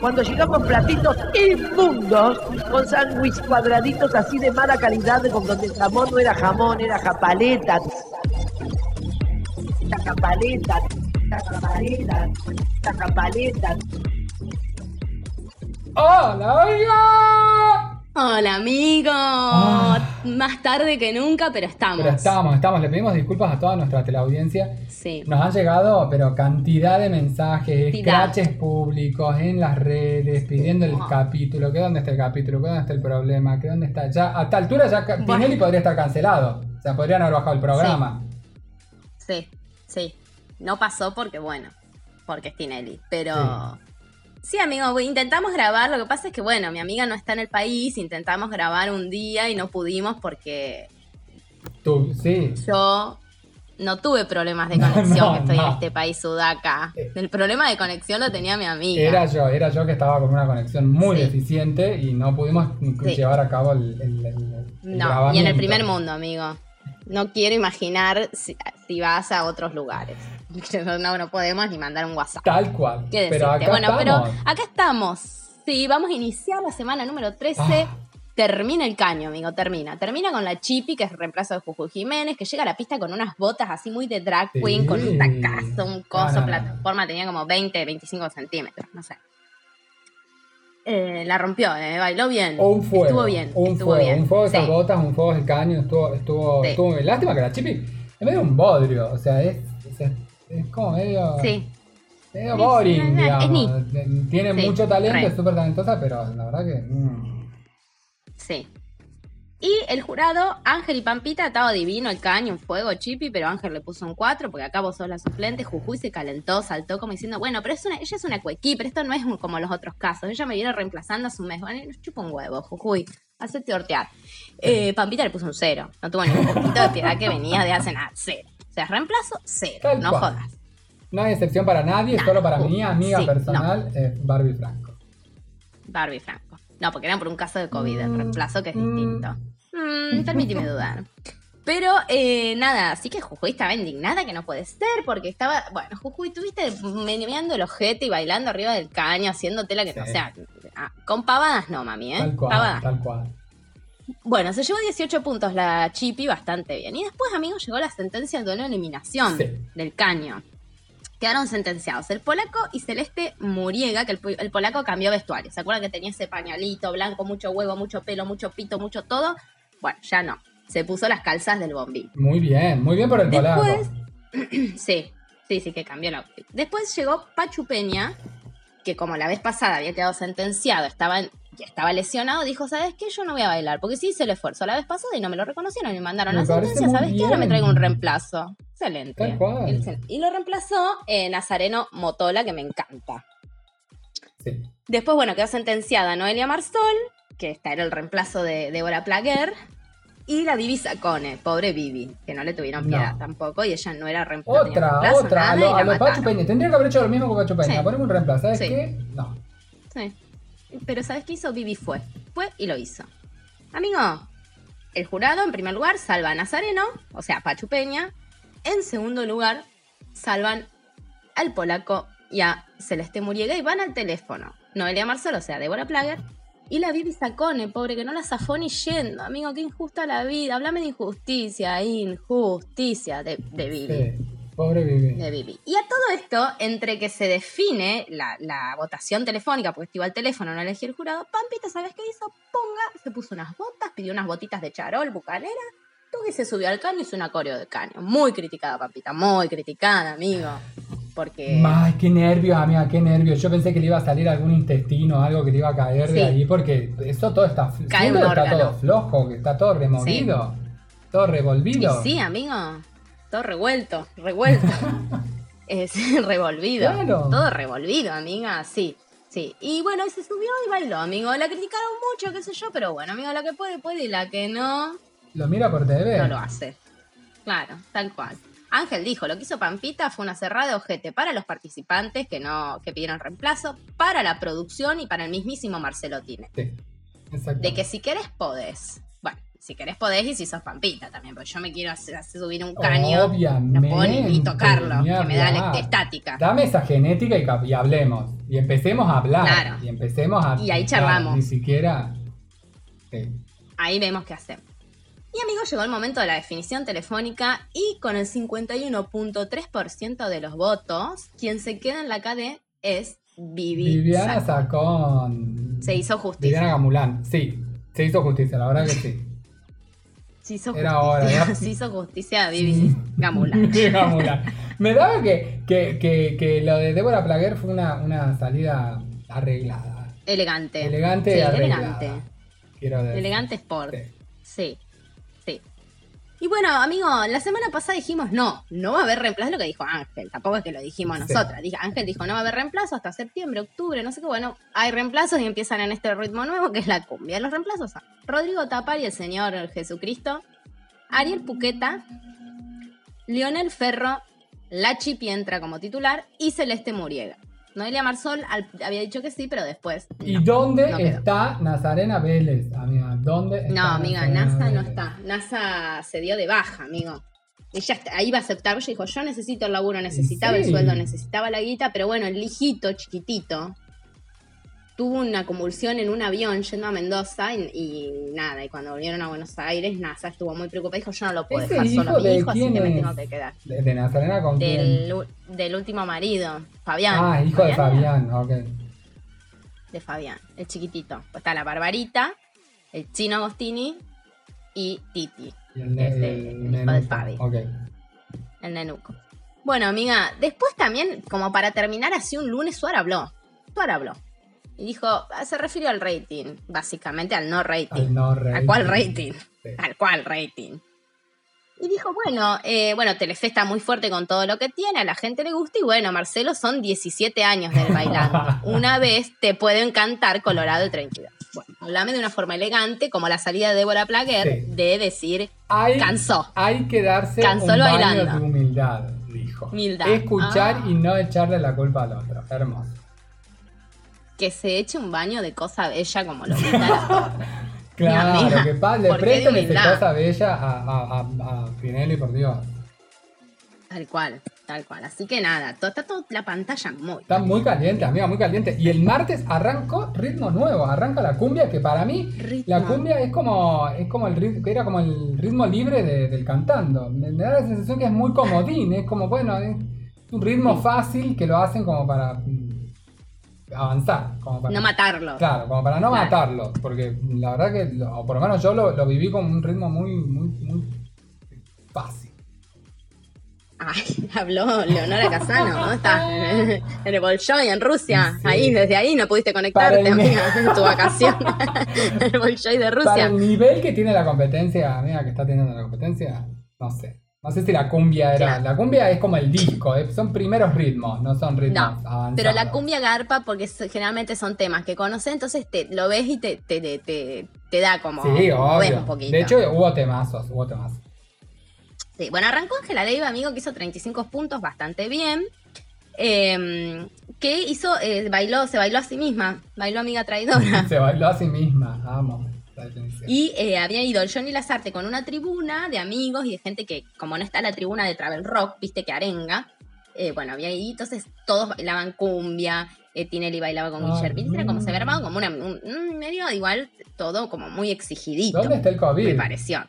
Cuando llegamos platitos inmundos, con sándwich cuadraditos así de mala calidad, con donde el jamón no era jamón, era japaleta. La japaleta, japaleta, japaleta. ¡Hola, oiga! Hola amigos, Ah. Más tarde que nunca, pero estamos. Pero estamos, estamos. Le pedimos disculpas a toda nuestra teleaudiencia. Sí. Nos han llegado, pero cantidad de mensajes, scratches públicos en las redes, pidiendo el capítulo, que dónde está el capítulo, que dónde está el problema, que dónde está. Ya, a esta altura ya Bueno. Tinelli podría estar cancelado. O sea, podrían haber bajado el programa. Sí, sí. No pasó porque, bueno, porque es Tinelli. Pero. Sí, amigo, we- intentamos grabar. Lo que pasa es que, bueno, mi amiga no está en el país. Intentamos grabar un día y no pudimos porque Tú, sí. yo no tuve problemas de conexión no, que estoy no. en este país sudaca. Eh. El problema de conexión lo tenía mi amiga. Era yo, era yo que estaba con una conexión muy Sí. deficiente y no pudimos Sí. llevar a cabo el, el- el- el No, y en el primer mundo, amigo. No quiero imaginar si, si vas a otros lugares. No, no podemos ni mandar un WhatsApp. Tal cual. ¿Qué pero acá bueno, estamos. pero acá estamos. Sí, vamos a iniciar la semana número 13. Ah. Termina el caño, amigo, termina. Termina con la Chipi, que es el reemplazo de Juju Jiménez, que llega a la pista con unas botas así muy de drag queen, Sí. con un tacazo, un coso, plataforma, tenía como 20, 25 centímetros, no sé. Eh, la rompió, eh, bailó bien. O un fuego. Estuvo bien, Un estuvo fuego. bien. Un fuego de esas Sí. botas, un fuego de caño. Estuvo, estuvo, Sí. estuvo bien. Lástima que la chipi es medio un bodrio. O sea, es, es, es como medio. Sí, Medio boring, digamos. Tiene mucho talento, es súper talentosa, pero la verdad que. mm. Sí. Y el jurado, Ángel y Pampita, estaba divino el caño, un fuego, chipi, pero Ángel le puso un 4 porque acá vos sos la suplente. Jujuy se calentó, saltó como diciendo, bueno, pero es una, ella es una cuequí, pero esto no es un- como los otros casos. Ella me viene reemplazando a su mes. Bueno, chupa un huevo, Jujuy, hacete hortear. Eh, Pampita le puso un 0. No tuvo ni un poquito de piedad que venía de hace nada. Cero. O sea, reemplazo, cero. Tal no cual. jodas. No hay excepción para nadie, Nah, solo para uh, mi amiga sí, personal, eh, Barbie Franco. Barbie Franco. No, porque era por un caso de COVID, el Mm, reemplazo que es mm. distinto. Mm, permíteme dudar. Pero eh, nada, así que Jujuy estaba indignada que no puede ser, porque estaba, bueno, Jujuy, tuviste meneando el ojete y bailando arriba del caño, haciéndote la que, Sí. o sea, ah, con pavadas no, mami, ¿eh? Tal cual, Pavadas. tal cual. Bueno, se llevó 18 puntos la Chipi, bastante bien. Y después, amigos, llegó la sentencia de una eliminación Sí. del caño. Quedaron sentenciados el polaco y Celeste Muriega, que el, po- el polaco cambió vestuario. ¿Se acuerdan que tenía ese pañalito blanco, mucho huevo, mucho pelo, mucho pito, mucho todo? Bueno, ya no. Se puso las calzas del bombín. Muy bien, muy bien por el Después, polaco. sí, sí, sí, que cambió el outfit. Después llegó Pachu Peña, que como la vez pasada había quedado sentenciado, estaba, en- y estaba lesionado, dijo, ¿sabes qué? Yo no voy a bailar, porque sí hice el esfuerzo la vez pasada y no me lo reconocieron y me mandaron Me la sentencia, ¿sabes qué? Ahora me bien. traigo un reemplazo. Excelente. Y lo reemplazó eh, Nazareno Motola, que me encanta. Sí. Después, bueno, quedó sentenciada Noelia Marsol, que esta era el reemplazo de Débora Plaguer, y la Vivi Sacone, pobre Vivi, que no le tuvieron No. piedad tampoco, y ella no era Otra, reemplazo, otra. nada, A lo, a lo. Pachu Peña. Tendría que haber hecho lo mismo con Pachu Peña. Sí. Ponemos un reemplazo. ¿Sabes Sí. qué? No. Sí. Pero ¿sabes qué hizo? Vivi fue. Fue y lo hizo. Amigo, el jurado en primer lugar salva a Nazareno, o sea, Pachu Peña. En segundo lugar, salvan al polaco y a Celeste Muriega y van al teléfono. Noelia Marcelo, o sea, Débora Plager. Y la Vivi Sacone, pobre, que no la zafó yendo. Amigo, qué injusta la vida. Háblame de injusticia, injusticia de, de Vivi Sí. Pobre Vivi. de Bibi. Y a todo esto, entre que se define la, la votación telefónica, porque estuvo al teléfono, no elegí el jurado, Pampita, ¿sabes qué hizo? Ponga, se puso unas botas, pidió unas botitas de charol, bucanera, tuvo y se subió al caño y hizo una coreo de caño. Muy criticada, Pampita, muy criticada, amigo. Porque... Ay, qué nervios, amiga, qué nervios. Yo pensé que le iba a salir algún intestino, algo que le iba a caer de ahí, porque eso todo está, Cae un que está todo flojo, que está todo removido, todo Y revolvido. sí, amigo, todo revuelto, revuelto. es revolvido. Claro. Todo revolvido, amiga, sí. Sí, y bueno, se subió y bailó, amigo. La criticaron mucho, qué sé yo, pero bueno, amigo, la que puede, puede y la que no, Lo mira por TV. no lo hace. Claro, tal cual. Ángel dijo, lo que hizo Pampita fue una cerrada de ojete para los participantes que no, que pidieron reemplazo, para la producción y para el mismísimo Marcelo Tine. Sí, exacto. De que si querés podés. Si querés podés y si sos pampita también, porque yo me quiero hacer, hacer subir un caño. Obviamente. No puedo ni, ni tocarlo, que me da la estática. Dame esa genética y, y hablemos. Y empecemos a hablar. Claro. Y empecemos a. Y ahí charlamos. Ni siquiera. sí. Ahí vemos qué hacer. Y amigos, llegó el momento de la definición telefónica y con el 51.3% de los votos, quien se queda en la KD es Vivi. Viviana Sacco. sacó. Se hizo justicia. Viviana Gamulán. Sí, se hizo justicia, la verdad que sí. Se hizo Era justicia. hora. Se hizo justicia a Vivi Gamula. Me daba que, que, que, que lo de Débora Plaguer fue una, una salida arreglada. Elegante. Elegante Sí, y arreglada. elegante. Quiero decir. Elegante Sport. Sí. Y bueno, amigo, la semana pasada dijimos no, no va a haber reemplazo, es lo que dijo Ángel, tampoco es que lo dijimos nosotras. Ángel dijo no va a haber reemplazo hasta septiembre, octubre, no sé qué. Bueno, hay reemplazos y empiezan en este ritmo nuevo que es la cumbia. Los reemplazos son Rodrigo Tapari, el señor Jesucristo, Ariel Puqueta, Lionel Ferro, Lachi Pientra como titular y Celeste Muriega. Noelia Marsol al- había dicho que sí, pero después. ¿Y no. dónde no está Nazarena Vélez, amiga? ¿Dónde está No, amiga, Nazarena NASA no está. NASA se dio de baja, amigo. Ella está- ahí va a aceptar. Ella dijo, yo necesito el laburo, necesitaba el sueldo, necesitaba la guita, pero bueno, el hijito chiquitito tuvo una convulsión en un avión yendo a Mendoza y, y nada, y cuando volvieron a Buenos Aires, NASA estuvo muy preocupada. Dijo, yo no lo puedo ¿Ese dejar solo a mi de hijo, así que me es? tengo que quedar. ¿De, de Nazarena con? Del, del último marido, Fabián. Ah, hijo de Fabián, ok. De Fabián, el chiquitito. Pues está la Barbarita, el chino Agostini y Titi. Y el, ne- Este, el el hijo de Fabi. Ok. El nenuco. Bueno, amiga, después también, como para terminar así un lunes, Suar habló. Suar habló. Y dijo, ah, se refirió al rating, básicamente al no rating. Al no ¿A rey. cuál rating? Sí. ¿Al cuál rating? Y dijo, bueno, eh, bueno, Telefe está muy fuerte con todo lo que tiene, a la gente le gusta y bueno, Marcelo son 17 años del bailando. Una vez te puede encantar Colorado el 32. Bueno, hablame de una forma elegante, como la salida de Débora Plaguer, Sí. de decir, Hay, cansó. hay que darse Cansó un baño bailando. de humildad, dijo. Humildad. Escuchar Ah. y no echarle la culpa al otro. Hermoso. Que se eche un baño de cosa bella como lo torre. Claro, amiga, que pa, le ¿por qué de presten esa cosa bella a, a, a, a Pinelli, por Dios. Tal cual, tal cual. Así que nada, to- está toda la pantalla muy. Está muy caliente, amiga, muy caliente. Y el martes arrancó ritmo nuevo, arranca la cumbia, que para mí Ritmo. la cumbia es como, es como el ritmo, era como el ritmo libre de- del cantando. Me, me da la sensación que es muy comodín, es como, bueno, es un ritmo fácil que lo hacen como para avanzar. Como para, No matarlo. Claro, como para no Claro. matarlo, porque la verdad que, o por lo menos yo lo, lo viví con un ritmo muy, muy, muy fácil. Ay, habló Leonora Casano, ¿dónde estás? En el Bolshoi, en Rusia. Sí. Ahí, desde ahí no pudiste Para conectarte, amiga, en tu vacación. el Bolshoi de Para Rusia. el nivel que tiene la competencia, amiga, que está teniendo la competencia, no sé. No sé si la cumbia era. Claro. La cumbia es como el disco, eh, son primeros ritmos, no son ritmos No, avanzados. pero la cumbia garpa porque generalmente son temas que conoces, entonces te lo ves y te, te, te, te- da como. Sí, ves obvio. un poquito. De hecho, hubo temazos, hubo temazos. Sí, bueno, arrancó Ángela Leiva, amigo, que hizo 35 puntos, bastante bien. Eh, que hizo, eh, bailó, se bailó a sí misma, bailó amiga traidora. Se bailó a sí misma, definición. Y eh, había ido el Johnny Lazarte con una tribuna de amigos y de gente que, como no está la tribuna de Travel Rock, viste que arenga, eh, bueno, había ahí, entonces todos bailaban cumbia, eh, Tinelli bailaba con Ay, Guillermo, era como se había mm. armado como una, un, un medio igual, todo como muy exigidito. ¿Dónde está el Me COVID? pareció.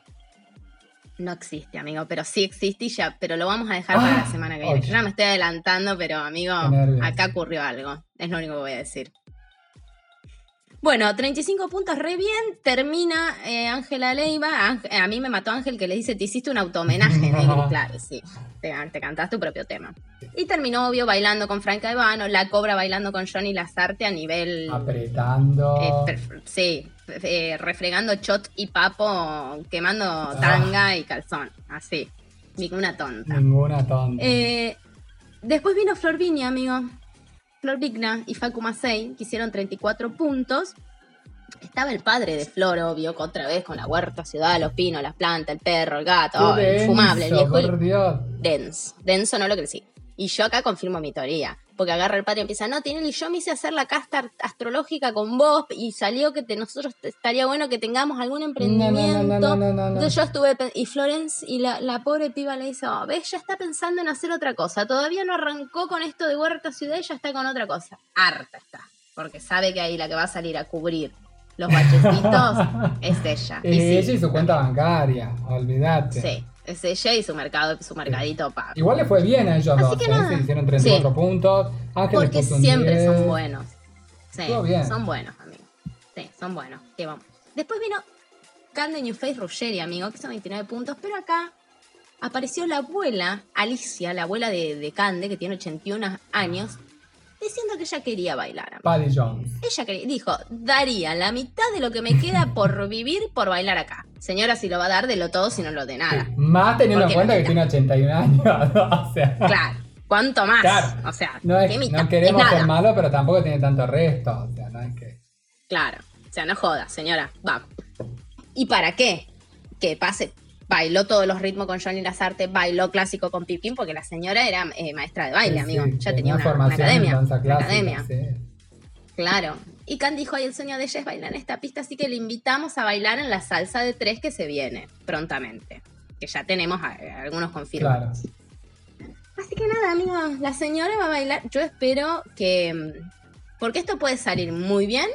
No existe, amigo, pero sí existe y ya, pero lo vamos a dejar para la Ah, semana que viene. ok. Yo ya me estoy adelantando, pero amigo, acá ocurrió algo. Es lo único que voy a decir. Bueno, 35 puntos re bien. Termina eh, Ángela Leiva. Ángel- a mí me mató Ángel que le dice: Te hiciste un automenaje, Negri. Claro, sí. Te, te cantaste tu propio tema. Y terminó, obvio, bailando con Franca Evano. La cobra bailando con Johnny Lazarte a nivel. Apretando. Eh, sí, eh, refregando shot y papo, quemando tanga y calzón, así, ninguna tonta. Ninguna tonta. Eh, después vino Flor Viña, amigo. Flor Vigna y Facu Macei, que hicieron 34 puntos. Estaba el padre de Flor, obvio, otra vez con la huerta, ciudad, los pinos, las plantas, el perro, el gato, oh, infumable, el viejo. Denso, denso no lo sí. Y yo acá confirmo mi teoría. Porque agarra el padre y empieza, no, Tinelli, yo me hice hacer la casta astrológica con vos y salió que te, nosotros estaría bueno que tengamos algún No, emprendimiento. no, no, no, no, no, no. Entonces yo estuve, y Florence, y la, la pobre piba le dice, oh, ves, ya está pensando en hacer otra cosa, todavía no arrancó con esto de huerta ciudad y ya está con otra cosa. Harta está, porque sabe que ahí la que va a salir a cubrir los bachecitos es ella. Eh, Y sí, ella y su cuenta bancaria, olvídate. Sí, es ella y su mercado, su mercadito pago. Igual le fue bien a ellos Así dos, que ¿eh? nada. Se hicieron 34 Sí. puntos. Porque siempre 10. son buenos. Sí, bien. son buenos, amigo. Sí, son buenos. ¿Qué vamos? Después vino Cande New Face Ruggeri, amigo, que hizo 29 puntos, pero acá apareció la abuela, Alicia, la abuela de, de Cande, que tiene 81 años, diciendo que ella quería bailar. Paddy Jones. Ella quería- dijo, daría la mitad de lo que me queda por vivir por bailar acá. Señora, si lo va a dar, de lo todo, si no lo de nada. Sí, Más teniendo en cuenta que tiene 81 años. o sea, Claro, ¿cuánto más? Claro. O sea, no, es- ¿qué mitad? no queremos Es ser malos, pero tampoco tiene tanto resto. O sea, no es que. Claro. O sea, no joda, señora. Vamos. ¿Y para qué? Que pase. Bailó todos los ritmos con Johnny Lazarte, bailó clásico con Pipín, porque la señora era eh, maestra de baile, Sí, amigo. sí, ya tenía una, una formación en academia. danza una clásica, academia. sí. Claro. Y Can dijo, ay, el sueño de ella es bailar en esta pista, así que le invitamos a bailar en la salsa de tres que se viene prontamente. Que ya tenemos eh, algunos confirmados. Claro. Así que nada, amigos, la señora va a bailar. Yo espero que. Porque esto puede salir muy bien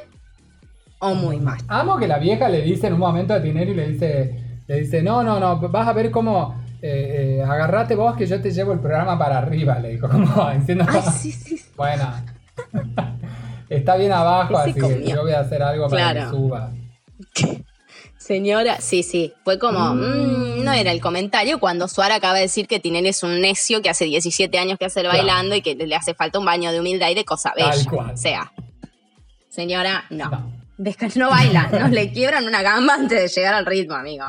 o muy mal. Amo que la vieja le dice en un momento a Tinelli, le dice, le dice, no, no, no, vas a ver cómo eh, eh, agarrate vos que yo te llevo el programa para arriba, le dijo, como diciendo, Ay, sí, sí. sí. bueno, está bien abajo, Sí, así que yo voy a hacer algo para que suba. Señora, sí, sí. Fue como. mm, no era el comentario cuando Suara acaba de decir que Tinelli es un necio que hace 17 años que hace el Claro. bailando y que le hace falta un baño de humildad y de cosa Tal bella. cual. O sea, señora, no. No. No baila, no le quiebran una gamba antes de llegar al ritmo, amigo.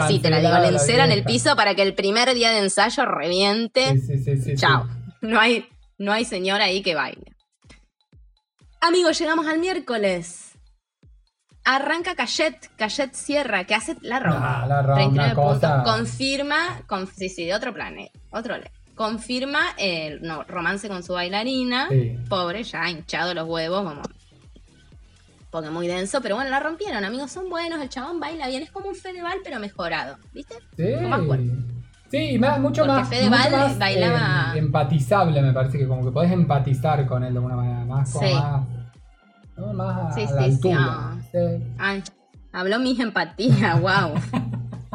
Así te la digo, le enceran el piso para que el primer día de ensayo reviente. Sí, sí, sí, sí, Chao. No hay, no hay señora ahí que baile. Amigos, llegamos al miércoles. Arranca Cayet, Cayet Sierra, que hace la ronda. Ah, la ronda, 39 puntos. cosa- Confirma, con, sí, sí, de otro planeta, otro le. Confirma el no, romance con su bailarina. Pobre, ya hinchado los huevos, como. Porque muy denso, pero bueno, la rompieron, amigos, son buenos, el chabón baila bien, es como un Fedeval, pero mejorado, ¿viste? Sí. Con más cuerpo. Sí, más, mucho Porque más, Fedeval mucho más, bailaba- eh, empatizable, me parece que como que podés empatizar con él de alguna manera, más como Sí. más, ¿no? más Sí, a sí, la sí, altura. Sí. Ay, habló mi empatía, wow.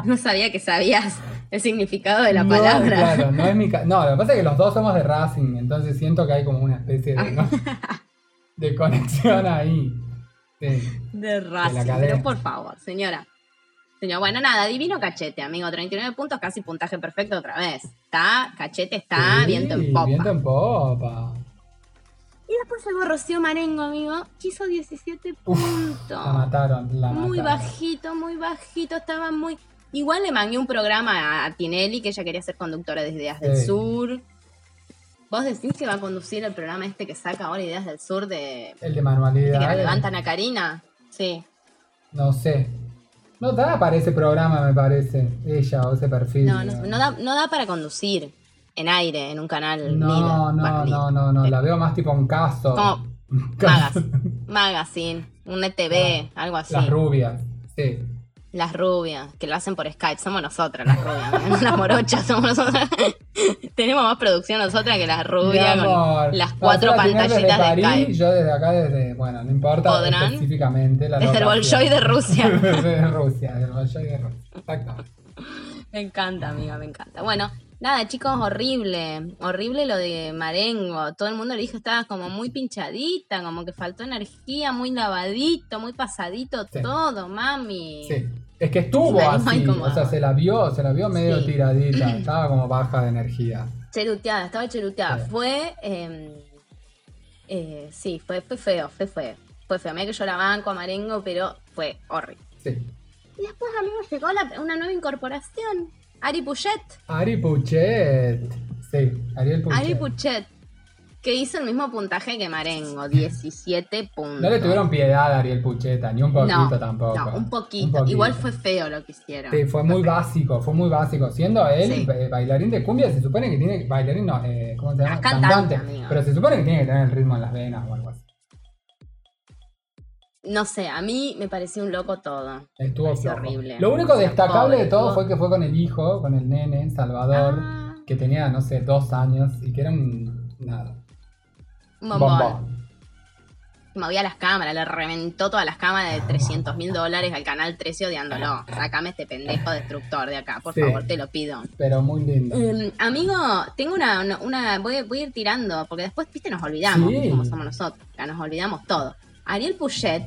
No sabía que sabías el significado de la No, palabra. claro, no es mi No, lo que pasa es que los dos somos de Racing, entonces siento que hay como una especie de, ¿no? de conexión ahí. De Racing, pero por favor, señora. Señor, bueno, nada, divino cachete, amigo. 39 puntos, casi puntaje perfecto otra vez. Está, cachete está, Sí, viento en popa. Viento en popa. Y después llegó Rocío Marengo, amigo, hizo 17 Uf, puntos. La mataron, la muy mataron. bajito, muy bajito, estaba muy... Igual le mangué un programa a Tinelli, que ella quería ser conductora de Ideas del. Sur. ¿Vos decís que va a conducir el programa este que saca ahora Ideas del Sur de... El de manualidad. que la levantan a Karina? Sí. No sé. No da para ese programa, me parece. Ella o ese perfil. No, no, no da, no da para conducir en aire, en un canal No, no, no, no, no, la veo más tipo un caso. Como Magas, Magazine, un ETV, algo así. Las rubias, sí. Las rubias, que lo hacen por Skype, somos nosotras las rubias, ¿no? las morochas somos nosotras. Tenemos más producción nosotras que las rubias con las cuatro desde pantallitas de París, Skype. Yo desde acá, desde, bueno, no importa ¿Podrán? específicamente. La Desde el. Bolshoi de Rusia. desde Rusia, del Bolshoi de Rusia. Exacto. Me encanta, amiga, me encanta. Bueno, nada, chicos, horrible. Horrible lo de Marengo. Todo el mundo le dijo que estaba como muy pinchadita, como que faltó energía, muy lavadito, muy pasadito Sí. todo, mami. Sí. Es que estuvo así, o sea, se la vio, se la vio medio Sí. tiradita, estaba como baja de energía. Cheruteada, estaba cheruteada. Sí. Fue, eh, eh, sí, fue, fue feo, fue feo. Fue feo. Mira que yo la banco a Marengo, pero fue horrible. Sí. Y después, amigos, llegó la- una nueva incorporación. Ari Puchet. Ari Puchet. Sí, Ariel Puchet. Ari Puchet. que hizo el mismo puntaje que Marengo, 17 puntos. No le tuvieron piedad a Ariel Pucheta, ni un poquito No, tampoco. No, un poquito. Igual fue feo lo que hicieron. Sí, fue muy básico, fue muy básico. Siendo él Sí. bailarín de cumbia, se supone que tiene. Bailarín no, eh, ¿cómo se llama? Ah, cantante, amigo. Pero se supone que tiene que tener el ritmo en las venas o algo. No sé, a mí me pareció un loco todo. Estuvo horrible. Lo único O sea, destacable pobre, de todo estuvo- fue que fue con el hijo, con el nene, Salvador, Ah, que tenía, no sé, dos años y que era un. Nada. un bombón. bombón. Movía las cámaras, le reventó todas las cámaras de 300 mil dólares al canal 13 odiándolo. Sácame este pendejo destructor de acá, por Sí. favor, te lo pido. Pero muy lindo. Eh, amigo, tengo una, una, una- voy, voy a ir tirando, porque después, viste, nos olvidamos, Sí. como somos nosotros, ya nos olvidamos todo. Ariel Puget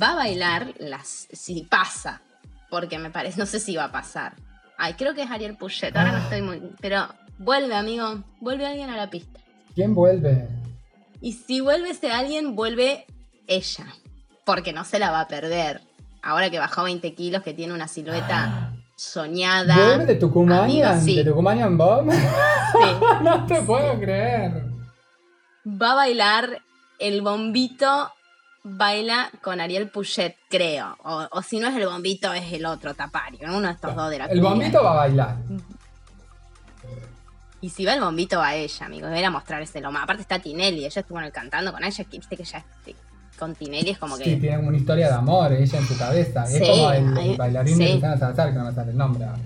va a bailar las, si pasa, porque me parece, no sé si va a pasar. Ay, creo que es Ariel Puget, ahora no Ah. estoy muy, pero vuelve, amigo, vuelve alguien a la pista. ¿Quién vuelve? Y si vuelve ese alguien, vuelve ella, porque no se la va a perder. Ahora que bajó 20 kilos, que tiene una silueta soñada. ¿Vuelve de? Amigo, sí. ¿De Tucumanian Bomb? Sí. no te puedo creer. va a bailar el bombito baila con Ariel Puget, creo. O, o si no es el bombito, es el otro tapario, uno de estos dos de la El cumbia. bombito va a bailar. Y si va el bombito, va ella, amigos. Debería mostrarse lo más. Aparte está Tinelli, ella estuvo en el cantando con ella, que viste que ya este, con Tinelli es como que. Sí, tiene como una historia de amor ella en su cabeza. Sí, es como el, el bailarín de sí. Luciana Salazar, que no me sale el nombre ahora.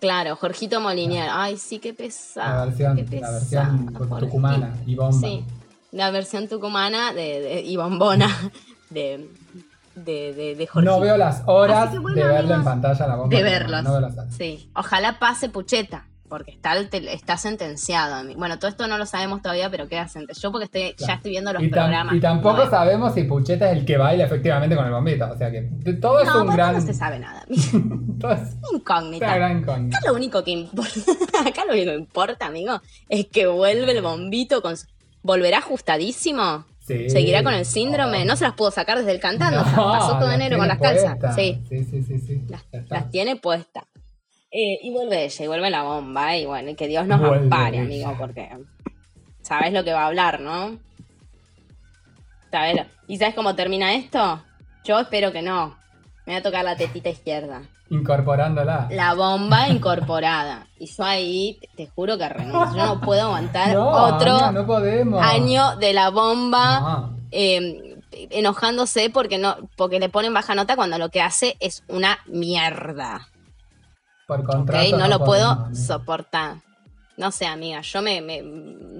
Claro, Jorgito Molinier. Ay, sí, qué pesado. La versión, qué la versión tucumana y bomba. Sí, la versión tucumana de, de- y bombona de, de, de. No veo las horas Así que bueno, de verlo en pantalla la bomba. de verlos. No veo las horas. Sí, ojalá pase Pucheta, porque está, está sentenciado. a mí. Bueno, todo esto no lo sabemos todavía, pero queda sentenciado. Yo porque estoy, Claro. ya estoy viendo los Y, programas. y tampoco sabemos si Pucheta es el que baila efectivamente con el bombito. O sea que todo es No, un gran. no se sabe nada. todo es Incógnita. una gran incógnita. Acá lo único que importa, acá lo único que importa, amigo, es que vuelve el bombito con su- ¿Volverá ajustadísimo? Sí. ¿Seguirá con el síndrome? No se las pudo sacar desde el cantando. o sea, No, pasó todo enero con las calzas. Sí, Sí, sí, sí, sí. las, tiene puestas. Eh, y vuelve ella, y vuelve la bomba, y bueno, y que Dios nos Vuelve ampare, amigo, porque sabes lo que va a hablar, ¿no? ¿Sabes? ¿Y sabes cómo termina esto? Yo espero que no. Me va a tocar la tetita izquierda. Incorporándola. La bomba incorporada. Y yo ahí, te, te juro que renuncio. Yo no puedo aguantar No, otro no año de la bomba No. eh, enojándose porque no porque le ponen baja nota cuando lo que hace es una mierda. Por contrato. No, lo puedo podemos, soportar. No sé, amiga, yo me, me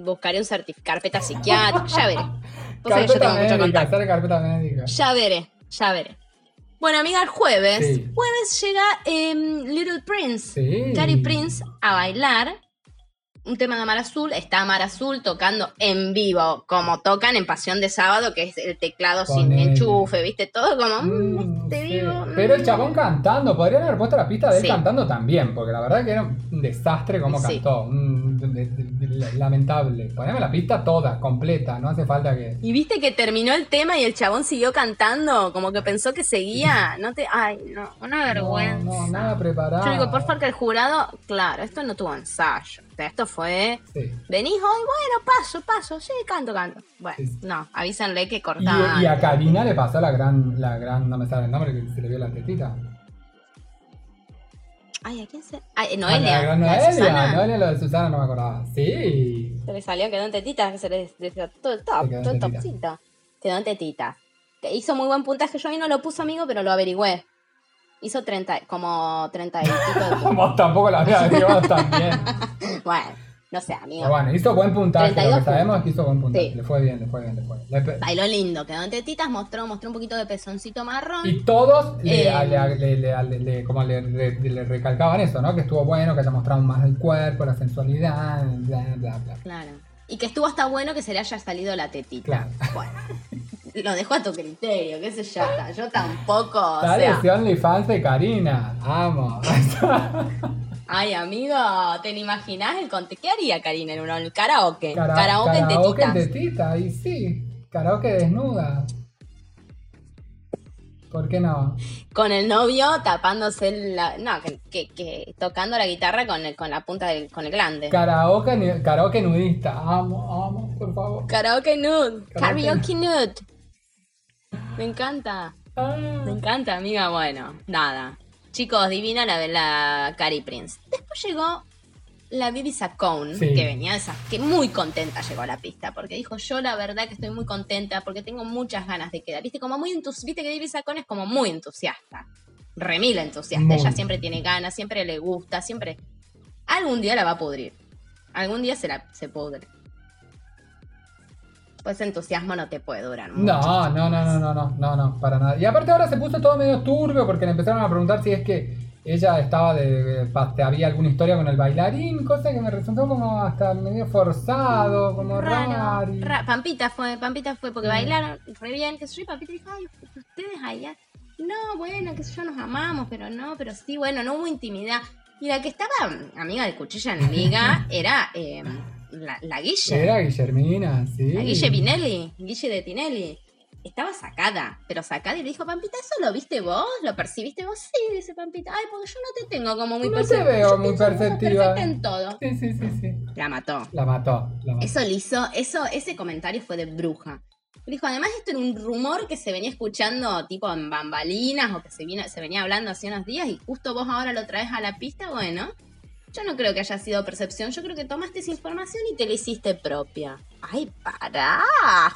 buscaré un certificado, carpeta psiquiátrica, ya veré. Carpeta médica. Ya veré, ya veré. Bueno, amiga, el jueves. Sí. Jueves llega em, Little Prince. Sí. Cari Prince a bailar un tema de Amar Azul. Está Amar Azul tocando en vivo, como tocan en Pasión de Sábado, que es el teclado sin enchufe, ¿viste? Todo como. mm, Mm, este sí. vivo. mm. Pero el chabón cantando, podrían haber puesto la pista de él cantando también, porque la verdad que era un desastre como cantó. un- de- de- de- lamentable. Poneme la pista toda, completa, no hace falta que. Y viste que terminó el tema y el chabón siguió cantando, como que pensó que seguía. No te. Ay, no, una vergüenza. No, no, nada preparado. Yo digo, por favor, que el jurado, claro, esto no tuvo ensayo. O sea, esto fue. Sí. Venís hoy, bueno, paso, paso, sí, canto, canto. Bueno, Sí, no, avísenle que Y, cortaba. y a Karina le pasó la gran, la gran, no me sale el nombre, que se le vio la tetita. Ay, ¿a quién se.? Ay, A Noelia. La Noelia, Susana. Noelia lo de Susana no me acordaba. Sí. Se le salió, quedó en tetitas, que se le deshizo todo el top, quedó todo el topcito. Quedó en tetitas. Hizo muy buen puntaje, yo a mí no lo puso amigo, pero lo averigüé. Hizo 30, como 30 y pico. Vos tampoco la habías averiguado tan bien. Bueno, no sé, amigo. Pero bueno, hizo buen puntaje. Lo 32 que sabemos es que hizo buen puntaje. Sí. Le fue bien, le fue bien, le fue bien. Le Bailó lindo, quedó en tetitas, mostró, mostró un poquito de pezoncito marrón. Y todos le, Eh. le- le- le- le- le- como le, le- le recalcaban eso, ¿no? Que estuvo bueno, que haya mostrado más el cuerpo, la sensualidad, bla, bla, bla. Claro. Y que estuvo hasta bueno que se le haya salido la tetita. Claro. Bueno, lo dejo a tu criterio, qué sé yo. Yo tampoco, o Dale, sea. si OnlyFans de Karina. Amo. Ay, amigo, ¿te lo imaginás el conte? ¿Qué haría Karina en un karaoke? Cara- karaoke, en karaoke tetitas. en tetita, y sí. Karaoke desnuda. ¿Por qué no? Con el novio tapándose la. No, que, que- que tocando la guitarra con, el- con la punta del con el glande. Karaoke, karaoke nudista. Amo, amo, por favor. Karaoke nude. Karaoke. Karaoke nude. Me encanta. Ah. Me encanta, amiga. Bueno, nada. Chicos, divina la, la Cari Prince. Después llegó la Bibi Sacone, Sí. que venía esa, que muy contenta llegó a la pista, porque dijo, yo la verdad que estoy muy contenta, porque tengo muchas ganas de quedar. Viste, como muy entus- viste que Bibi Sacone es como muy entusiasta. Remil entusiasta. Muy. Ella siempre tiene ganas, siempre le gusta, siempre. Algún día la va a pudrir. Algún día se la se pudre. Pues entusiasmo no te puede durar mucho. No, no, no, no, no, no, no, no, para nada. Y aparte ahora se puso todo medio turbio porque le empezaron a preguntar si es que ella estaba de, había alguna historia con el bailarín, cosa que me resultó como hasta medio forzado, como Raro, raro. ra- Pampita fue, Pampita fue, porque Mm. bailaron re bien, que sé yo, y Pampita dijo, ay, ustedes allá. No, bueno, que sé yo, nos amamos, pero no, pero sí, bueno, no hubo intimidad. Y la que estaba, amiga de cuchilla en liga, era eh, la, la Guille. Era Guillermina, sí. La Guille Pinelli, Guille de Tinelli. Estaba sacada, pero sacada y le dijo, Pampita, ¿eso lo viste vos? ¿Lo percibiste vos? Sí, dice Pampita. Ay, porque yo no te tengo como muy No te veo Yo muy perceptiva. en todo. Sí, sí, sí, sí. La mató. La mató, la mató. Eso le hizo, eso, ese comentario fue de bruja. Le dijo, además esto era un rumor que se venía escuchando tipo en bambalinas o que se, viene, se venía hablando hace unos días y justo vos ahora lo traes a la pista, bueno, yo no creo que haya sido percepción, yo creo que tomaste esa información y te la hiciste propia. Ay, pará,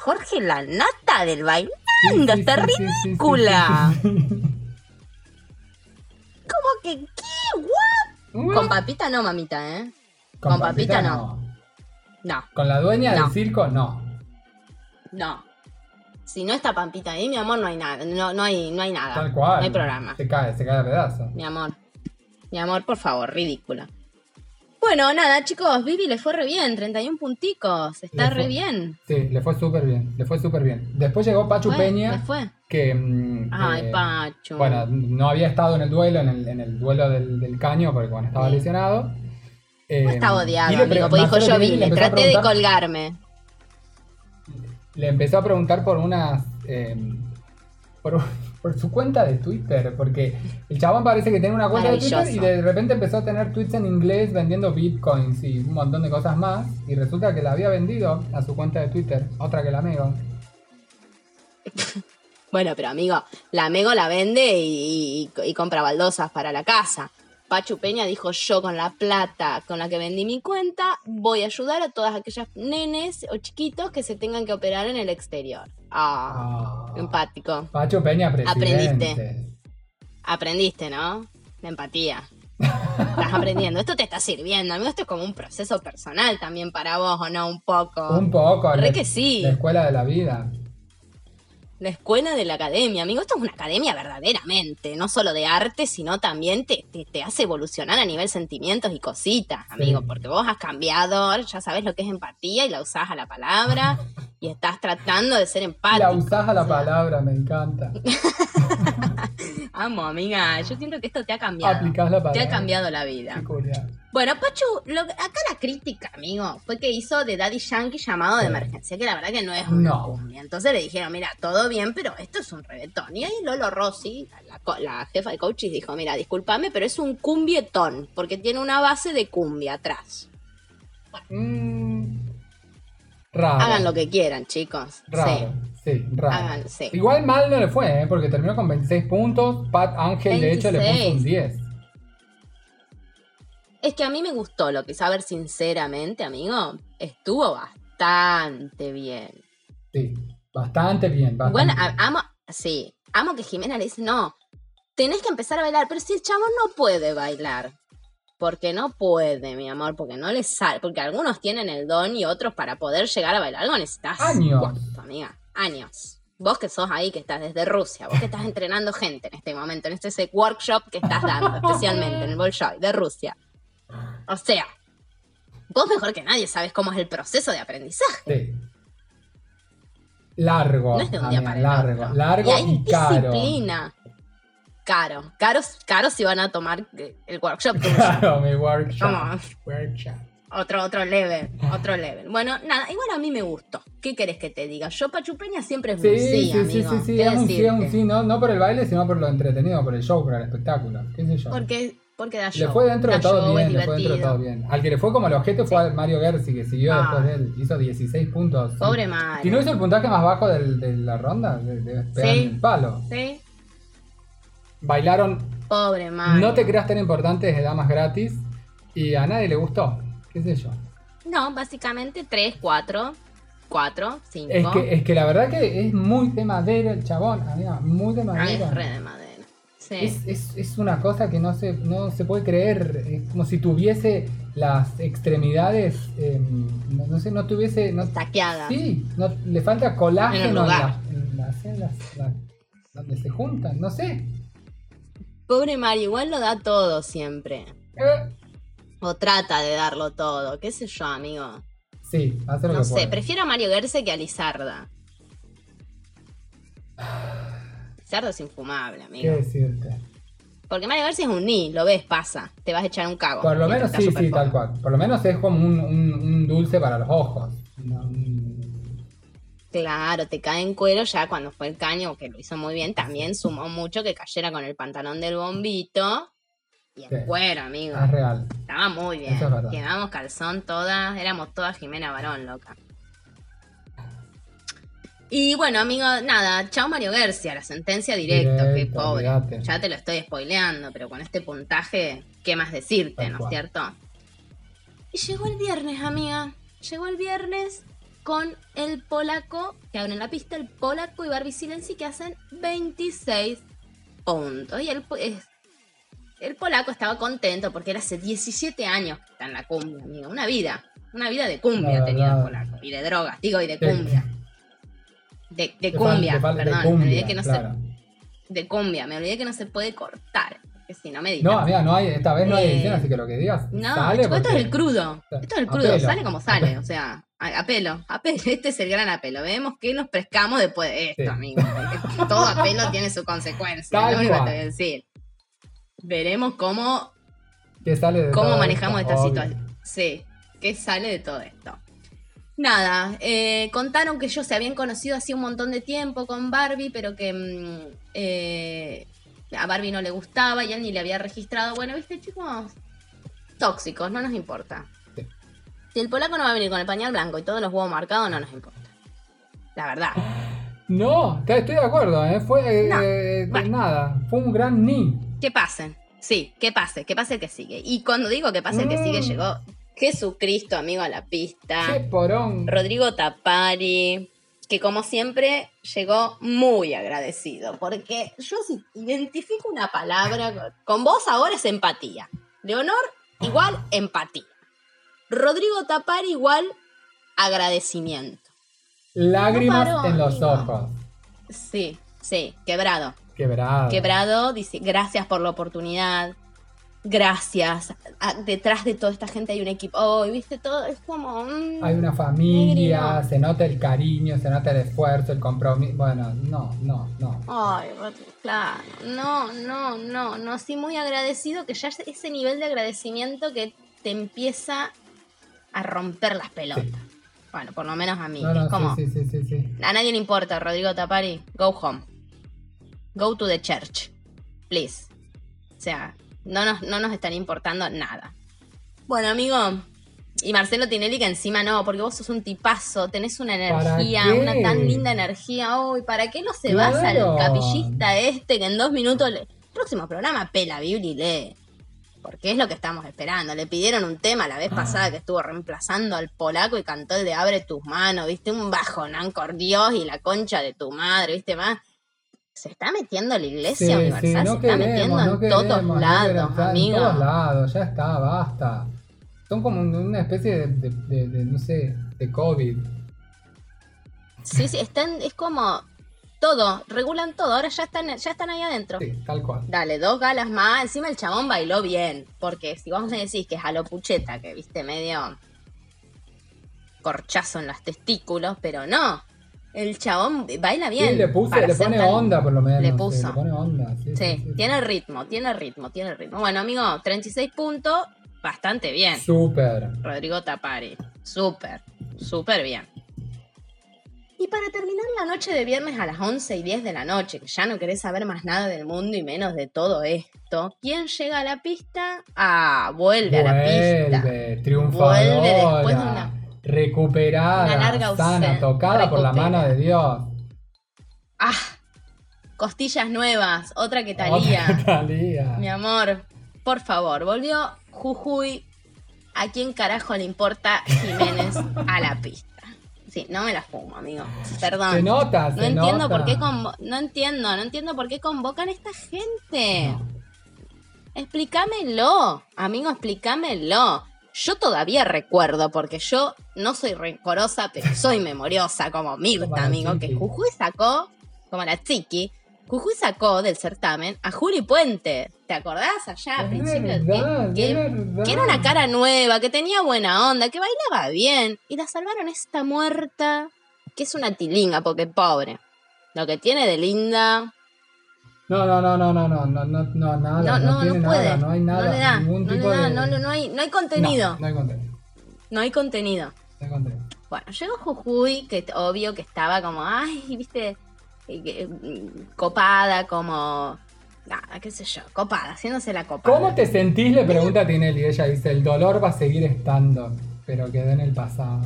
Jorge, la nata del bailando, está ridícula. ¿Cómo que qué? ¿What? Con papita no, mamita, ¿eh? Con papita no. No. Con la dueña No. del circo, no. No. Si no está Pampita ahí, mi amor, no hay nada. No, no, hay, no hay nada. Tal cual. No hay programa. Se cae, se cae a pedazos. Mi amor. Mi amor, por favor, ridícula. Bueno, nada, chicos, Vivi le fue re bien, 31 punticos. Está re bien. Sí, le fue súper bien, le fue súper bien. Después llegó Pachu Fue, Peña, fue. que... mm, Ay, eh, Pacho. Bueno, no había estado en el duelo, en el, en el duelo del, del caño, porque bueno, estaba Sí. lesionado. Eh, está odiado, amigo. Pues dijo, yo le a traté de colgarme. Le empezó a preguntar por unas... eh, por, por su cuenta de Twitter, porque el chabón parece que tiene una cuenta de Twitter y de repente empezó a tener tweets en inglés vendiendo bitcoins y un montón de cosas más. Y resulta que la había vendido a su cuenta de Twitter, otra que la amigo. Bueno, pero amigo, la Mego la vende y, y- y compra baldosas para la casa. Pachu Peña dijo, yo con la plata con la que vendí mi cuenta voy a ayudar a todas aquellas nenes o chiquitos que se tengan que operar en el exterior. Ah, Ah. empático. Pacho Peña, presidente. Aprendiste. Aprendiste, ¿no? La empatía. Estás aprendiendo. Esto te está sirviendo, amigo. Esto es como un proceso personal también para vos, ¿o no? Un poco. Un poco. Re que sí. La escuela de la vida. La escuela de la academia, amigo. Esto es una academia verdaderamente. No solo de arte, sino también te, te, te hace evolucionar a nivel sentimientos y cositas, amigo. Sí. Porque vos has cambiado, ya sabes lo que es empatía y la usás a la palabra. y estás tratando de ser empático. La usás a la o sea, palabra, me encanta. Amo, amiga. Yo siento que esto te ha cambiado. Aplicás la Te palabra. ha cambiado la vida. Bueno, Pachu, lo- acá la crítica, amigo, fue que hizo de Daddy Yankee llamado de emergencia, que la verdad que no es una No. cumbia. Entonces le dijeron, mira, todo bien, pero esto es un reggaetón. Y ahí Lolo Rossi, la, jefa de coaches, dijo, mira, discúlpame, pero es un cumbietón, porque tiene una base de cumbia atrás. Mm, raro. Hagan lo que quieran, chicos. Raro. Sí, sí. Igual mal no le fue, ¿eh? porque terminó con 26 puntos. Pat Ángel, de hecho, le puso 26. un 10. Es que a mí me gustó lo que saber sinceramente, amigo, estuvo bastante bien. Sí, bastante bien. Bastante Bueno, bien. amo, sí, amo que Jimena le dice, no, tenés que empezar a bailar, pero si el chabón no puede bailar, porque no puede, mi amor, porque no le sale, porque algunos tienen el don y otros para poder llegar a bailar algo necesitas Años. ¿cuánto, amiga? Años. Vos que sos ahí, que estás desde Rusia, vos que estás entrenando gente en este momento, en este ese workshop que estás dando, especialmente en el Bolshoi de Rusia. O sea, vos mejor que nadie sabes cómo es el proceso de aprendizaje. Sí. Largo. No es de un día para el largo. otro. Largo y hay y, caro. disciplina. Caro. Caros, caros si van a tomar el workshop. Claro, mi workshop. Vamos. Workshop. Otro, otro level, otro level. Bueno, nada, igual a mí me gustó. ¿Qué querés que te diga? Yo Pachupeña siempre es Sí, un sí, sí, sí, sí, sí, sí, ¿Qué es un sí, es un sí, no, no por el baile, sino por lo entretenido, por el show, por el espectáculo, qué sé yo. Porque, porque da Le show. fue dentro de todo show, bien, le fue dentro de todo bien. Al que le fue como el objeto fue a Mario Gersi, que siguió Ah. después de él. Hizo 16 puntos. Pobre Mario. Si no hizo el puntaje más bajo del- de la ronda, de, de pegar Sí. el palo. Sí, Bailaron pobre Mario. No te creas tan importante desde damas gratis y a nadie le gustó. ¿Qué sé yo? No, básicamente 3, 4, 4, 5. Es que, es que la verdad que es muy de madera el chabón, amiga, muy de Ah, madera. es re de madera. Sí. Es, es- es una cosa que no se, no se puede creer. Es como si tuviese las extremidades, eh, no, no sé, no tuviese. No, Taqueada. sí, no, le falta colágeno En las- en las- en las- las- donde se juntan, no sé. Pobre Mario, igual lo da todo siempre. Eh, O trata de darlo todo. ¿Qué sé yo, amigo? sí, hace lo No que sé, puede. prefiero a Mario Gerse que a Lizarda. Lizardo es infumable, ¿Qué amigo. decirte? Porque Mario Gerse es un ni, lo ves, pasa. Te vas a echar un cago. Por lo menos sí, sí, tal cual. Por lo menos es como un, un- un dulce para los ojos. Claro, te cae en cuero ya cuando fue el caño, que lo hizo muy bien. También sumó mucho que cayera con el pantalón del bombito. Y en cuero, amigo. Es real. Estaba muy bien. Eso es calzón todas, éramos todas Jimena Barón, loca. Y bueno, amigo, nada, chao Mario García, la sentencia directo, qué Directo, pobre. olvídate. Ya te lo estoy spoileando, pero con este puntaje, ¿qué más decirte, Tal no es cierto? Y llegó el viernes, amiga. Llegó el viernes con el polaco, que abren la pista, el polaco y Barbie Silenzi, que hacen 26 puntos. Y el, es- el polaco estaba contento porque era hace 17 años que está en la cumbia, amigo. Una vida, una vida de cumbia La tenía el polaco. Y de drogas, digo, y de cumbia. De, cumbia, de perdón, me olvidé que no claro. se. De cumbia, me olvidé que no se puede cortar. Que si no me No, amiga, no hay, esta vez no hay Eh, edición, así que lo que digas no, sale chico, esto es el crudo. Esto es el crudo, sale como sale, o sea, a, a pelo, a pelo. Este es el gran apelo. Vemos que nos pescamos después de esto, Sí. amigo. todo apelo tiene su consecuencia. Es lo único que te voy a decir. Veremos cómo, que sale de cómo manejamos esto, esta obvio. situación. Sí, qué sale de todo esto. Nada, eh, contaron que ellos se habían conocido hacía un montón de tiempo con Barbie, pero que mm, eh, a Barbie no le gustaba y él ni le había registrado. Bueno, viste, chicos, tóxicos, no nos importa. Sí. Si el polaco no va a venir con el pañal blanco y todos los huevos marcados, no nos importa. La verdad. No, estoy de acuerdo, ¿eh? Fue No, bueno. nada, fue un gran ni. Que pasen. Sí, que pase, que pase el que sigue. Y cuando digo que pase el que Mm. sigue, llegó Jesucristo, amigo, a la pista. Qué porón. Rodrigo Tapari, que como siempre llegó muy agradecido, porque yo si identifico una palabra con vos ahora es empatía. Leonor, igual empatía. Rodrigo Tapari, igual agradecimiento. Lágrimas No paró, en los amigo. ojos. Sí, sí, quebrado. Quebrado. Quebrado dice, gracias por la oportunidad, gracias. Ah, detrás de toda esta gente hay un equipo. Oh, viste, todo es como... mm, Hay una familia, se nota el cariño, se nota el esfuerzo, el compromiso. Bueno, no, no, no. Ay, claro. No, no, no, no. Sí, muy agradecido que ya es ese nivel de agradecimiento que te empieza a romper las pelotas. Sí. Bueno, por lo menos a mí. No, es no, como, sí, sí. a nadie le importa, Rodrigo Tapari. Go home. Go to the church. Please. O sea, no nos, no nos están importando nada. Bueno, amigo. Y Marcelo Tinelli que encima no, porque vos sos un tipazo, tenés una ¿Para energía, una tan linda energía. Uy, ¿para qué no se vas al capillista este que en dos minutos le... Próximo programa, pela Biblia y lee. Porque es lo que estamos esperando. Le pidieron un tema la vez Ah. pasada que estuvo reemplazando al polaco y cantó el de Abre tus manos, ¿viste? Un bajonán por Dios y la concha de tu madre, ¿viste? Más. Se está metiendo la iglesia Sí, universal, sí, se está metiendo no en queremos, todos no lados, queremos, amigo. En todos lados, ya está, basta. Son como un- una especie de, de- de- de, no sé, de COVID. Sí, sí, están, es como todo, regulan todo, ahora ya están, ya están ahí adentro. Sí, tal cual. Dale, dos galas más. Encima el chabón bailó bien. Porque si vos me decís que es a lo pucheta, que viste medio corchazo en los testículos, pero no. El chabón baila bien. Sí, le puso, para le pone tan- onda por lo menos. Le sí, puso. le pone onda, sí, Sí, tiene ritmo, tiene ritmo, tiene ritmo. Bueno, amigo, 36 puntos. bastante bien. Súper. Rodrigo Tapari. Súper, súper bien. Y para terminar la noche de viernes a las 11 y 10 de la noche, que ya no querés saber más nada del mundo y menos de todo esto, ¿quién llega a la pista? Ah, vuelve, a la pista. Vuelve, triunfadora. Vuelve después de una- recuperada, larga sana, tocada por la mano de Dios. Ah, costillas nuevas, otra que Talía. Otra Thalía. Mi amor, por favor, volvió Jujuy. ¿A quién carajo le importa Jiménez a la pista? Sí, no me la fumo, amigo. Perdón. Se nota, No se entiendo nota. por qué no entiendo, no entiendo por qué convocan a esta gente. Explícamelo, amigo, explícamelo. Yo todavía recuerdo, porque yo no soy rencorosa, pero soy memoriosa, como Mirta, amigo, que. Jujuy sacó, como la Chiqui, Jujuy sacó del certamen a Juli Puente. ¿Te acordás allá a principios? verdad, que, que era una cara nueva, que tenía buena onda, que bailaba bien. Y la salvaron esta muerta, que es una tilinga, porque pobre. Lo que tiene de linda, No, no, no, no, no, no, no, no, no, nada. no, no, no, tiene puede. nada, no hay nada. no le da, ningún no le tipo da, de... no, no, no hay, no hay contenido. No, no hay contenido. No hay contenido. No hay contenido. Bueno, llegó Jujuy, que obvio que estaba como, ay, viste, eh, mm, copada, como, nada, qué sé yo, copada, haciéndose la copada. ¿Cómo te sentís? Le pregunta a Tinelli. Ella dice, el dolor va a seguir estando, pero quedó en el pasado.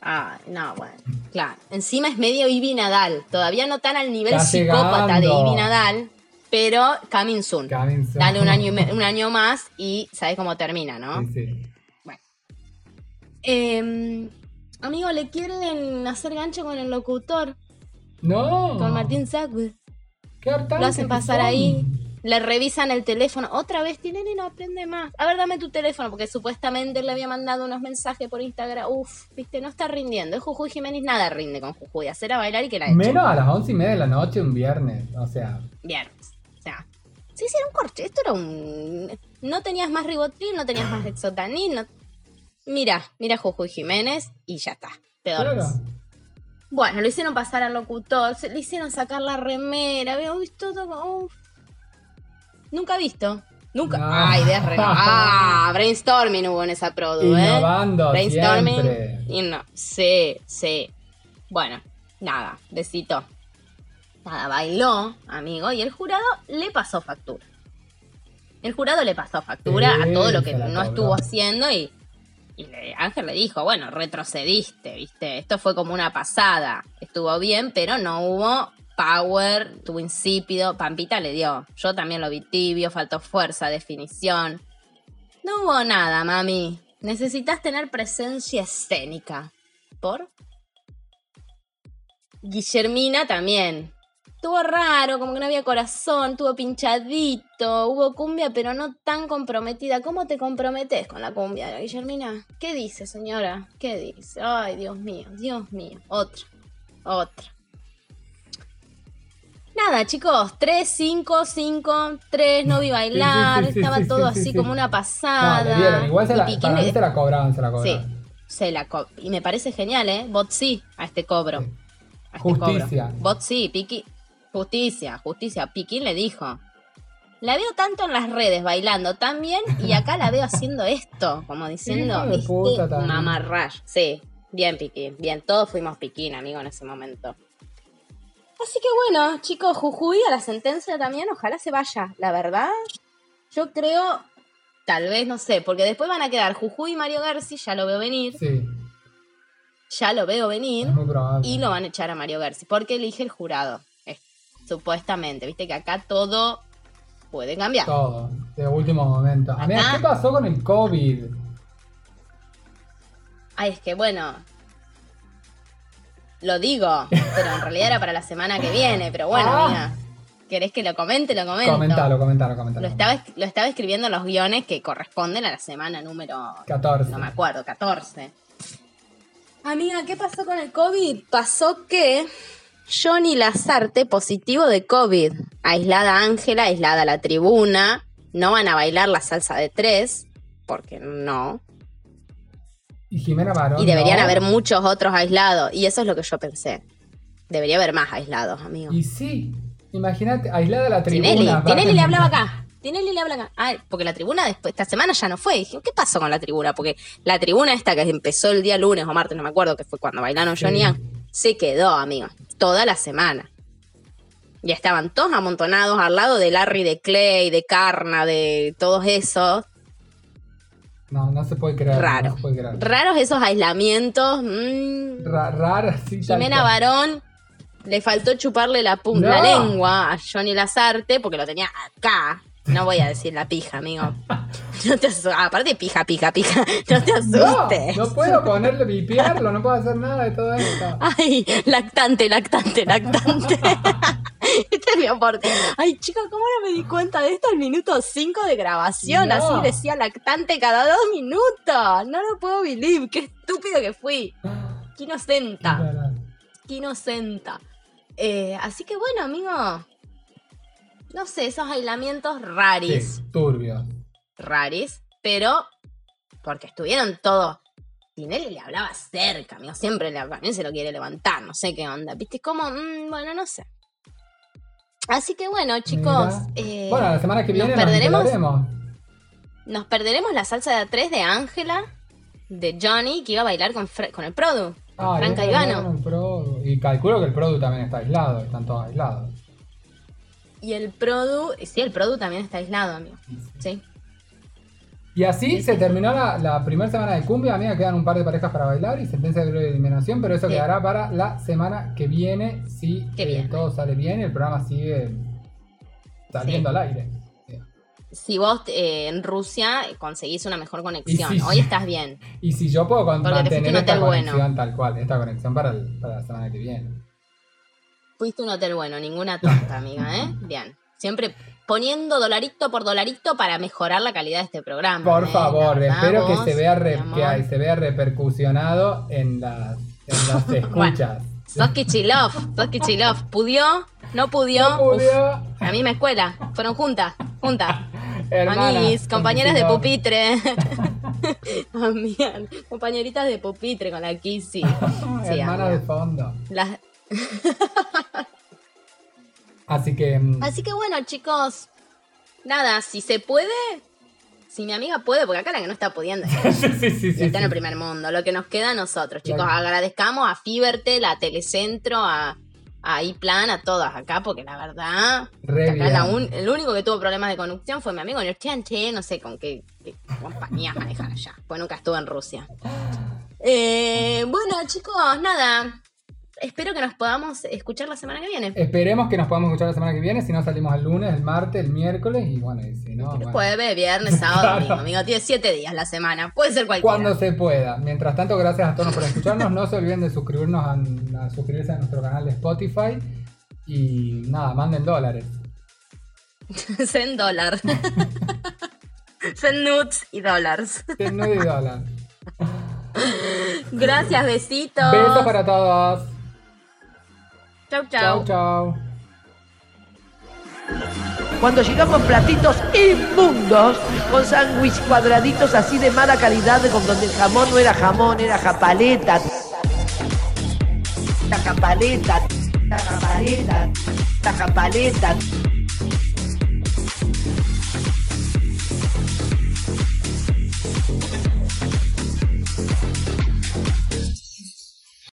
Ay, no, bueno, claro. Encima es medio Ivy Nadal, todavía no tan al nivel Está psicópata llegando. de Ivy Nadal, pero coming soon. Coming soon. Dale un año, y un año más y sabes cómo termina, ¿no? Sí, sí. Eh, amigo, ¿le quieren hacer gancho con el locutor? No. Con Martín hartantes Lo hacen pasar ahí. Le revisan el teléfono. Otra vez Tinelli no aprende más. A ver, dame tu teléfono, porque supuestamente le había mandado unos mensajes por Instagram. Uf, viste, no está rindiendo. Es Jujuy Jiménez, nada rinde con Jujuy. Hacer a bailar y que la echen. Menos a las once y media de la noche un viernes. O sea, Viernes. O sea, sí, sí, era un corche. Esto era un. No tenías más ribotril, no tenías más Lexotanil. No... Mira, mira Jujuy Jiménez y ya está. Te claro. Bueno, lo hicieron pasar al locutor, le hicieron sacar la remera, visto todo. uf. Nunca visto. Nunca. No. Ah, ideas re. Ah, brainstorming hubo en esa produ, ¿eh? Innovando Brainstorming. siempre. Y no. Sí, sí. Bueno, nada, besito. Nada, bailó, amigo, y el jurado le pasó factura. El jurado le pasó factura Sí, a todo lo que no cobró. estuvo haciendo y, y le- Ángel le dijo, bueno, retrocediste, ¿viste? Esto fue como una pasada. Estuvo bien, pero no hubo power, estuvo insípido. Pampita le dio. Yo también lo vi tibio, faltó fuerza, definición. No hubo nada, mami. Necesitas tener presencia escénica. ¿Por? Guillermina también. Estuvo raro, como que no había corazón, estuvo pinchadito, hubo cumbia, pero no tan comprometida. ¿Cómo te comprometes con la cumbia, Guillermina? ¿Qué dice, señora? ¿Qué dice? Ay, Dios mío, Dios mío. Otra, otra. Nada, chicos, 3, 5, 5, 3, no vi bailar, Sí, sí, sí, estaba sí, todo sí, sí, así sí. como una pasada. Igual se la, para mí se la cobraban, se la Sí, cobraban. se la co- y me parece genial, ¿eh? Bot sí a este cobro. Sí. A este Justicia. cobro. Bot sí, Piqui. Justicia, justicia. Piquín le dijo. La veo tanto en las redes bailando tan bien y acá la veo haciendo esto, como diciendo, este también. Sí, bien Piquín, bien, todos fuimos Piquín, amigo, en ese momento. Así que bueno, chicos, Jujuy a la sentencia también, ojalá se vaya. La verdad, yo creo, tal vez, no sé, porque después van a quedar Jujuy y Mario Garci, ya lo veo venir, Sí, ya lo veo venir, es muy probable. y lo van a echar a Mario Garci, porque elige el jurado, eh, supuestamente, viste que acá todo puede cambiar. Todo, de último momento. Acá- ¿qué pasó con el COVID? Ay, es que bueno. Lo digo, pero en realidad era para la semana que viene. Pero bueno, Ah. mira. ¿Querés que lo comente? Lo comento. Comentalo, comentalo, comentalo. Lo estaba, es- lo estaba escribiendo en los guiones que corresponden a la semana número. 14. No me acuerdo, 14. Amiga, ¿qué pasó con el COVID? Pasó que Johnny Lazarte positivo de COVID. Aislada Ángela, aislada la tribuna. No van a bailar la salsa de tres, porque no. Y Jimena Barón. Y deberían ¿no? haber muchos otros aislados. Y eso es lo que yo pensé. Debería haber más aislados, amigo. Y sí, imagínate, aislada la tribuna. Tinelli, le hablaba acá. Tinelli le habla. Ah, porque la tribuna después, esta semana ya no fue. dije, ¿qué pasó con la tribuna? Porque la tribuna esta que empezó el día lunes o martes, no me acuerdo, que fue cuando bailaron Sí. Johnny Young, se quedó, amigo. Toda la semana. Y estaban todos amontonados al lado de Larry, de Clay, de Carna, de todos esos. No, no se puede creer. Raro. No se puede creer. Raros esos aislamientos. mm. Ra- rara, sí, Jimena. Barón le faltó chuparle la, No. la lengua a Johnny Lazarte porque lo tenía acá. No voy a decir la pija, amigo. No te aparte pija, pija, pija. No te No, asustes. no puedo ponerle, vipiarlo, no puedo hacer nada de todo esto. Ay, lactante, lactante, lactante. este es mi aporte. Ay, chicos, ¿cómo no me di cuenta de esto al minuto 5 de grabación? No. Así decía lactante cada dos minutos. No lo puedo believe. Qué estúpido que fui. Qué inocenta. Qué inocenta. Eh, así que bueno, amigo. No sé, esos aislamientos raris. Sí, turbio. Raris. Pero porque estuvieron todos. Tinelli le hablaba cerca, amigo. Siempre le también se lo quiere levantar. No sé qué onda. ¿Viste? Como, mm, bueno, no sé. Así que bueno, chicos. Eh, Bueno, la semana que viene nos perderemos. Nos perderemos la salsa de A3 de Ángela, de Johnny, que iba a bailar con, Fre- con el Produ. Ah, Franca y Ivano. Y calculo que el Produ también está aislado, están todos aislados. Y el Produ, sí, el Produ también está aislado, amigo. Sí. Y así se terminó la, la primera semana de cumbia. Amiga, quedan un par de parejas para bailar y sentencia de eliminación, pero eso Sí. quedará para la semana que viene si eh, todo sale bien y el programa sigue saliendo Sí. al aire. Si vos eh, en Rusia conseguís una mejor conexión, hoy estás bien. Y si yo puedo con- mantener esta hotel bueno. conexión tal cual, esta conexión para, el- para la semana que viene. Fuiste un hotel bueno, ninguna tonta, amiga, ¿eh? Bien. Siempre poniendo dolarito por dolarito para mejorar la calidad de este programa. Por ¿eh? favor, espero que se vea re- que se vea repercusionado en las, en las escuchas. Sos Kichilov, sos Kichilov. ¿Pudió? ¿No pudió? No pudió. Uf, la misma escuela. Fueron juntas, juntas. Amiguis, compañeras de pupitre. Amigas, compañeritas de pupitre con la Kissy. Sí, Hermanas amiga. de fondo. Las- Así que. mm, Así que bueno, chicos. Nada, si se puede, si mi amiga puede, porque acá la que no está pudiendo sí, sí, sí, está en el primer mundo. Lo que nos queda a nosotros, chicos. Claro. Agradezcamos a Fibertel, a Telecentro, a, a iPlan, a todas acá, porque la verdad. Re acá la un- el único que tuvo problemas de conexión fue mi amigo Che, no sé con qué, qué compañías manejan allá, pues nunca estuve en Rusia. Eh, bueno, chicos, nada. Espero que nos podamos escuchar la semana que viene. Esperemos que nos podamos escuchar la semana que viene. Si no, salimos el lunes, el martes, el miércoles. Y bueno, y si no. bueno, Jueves, viernes, sábado, Claro. domingo. Amigo, tiene siete días la semana. Puede ser cualquiera. Cuando se pueda. Mientras tanto, gracias a todos por escucharnos. No se olviden de suscribirnos a, a suscribirse a nuestro canal de Spotify. Y nada, manden dólares. Send dólar. Send nudes y dólares. Nude y dólar. Gracias, besitos. Besos para todos. Chau, Chau, chau. chau. Cuando llegamos platitos inmundos, con sándwich cuadraditos así de mala calidad, con donde el jamón no era jamón, era japaleta. La japaleta, la japaleta, la japaleta.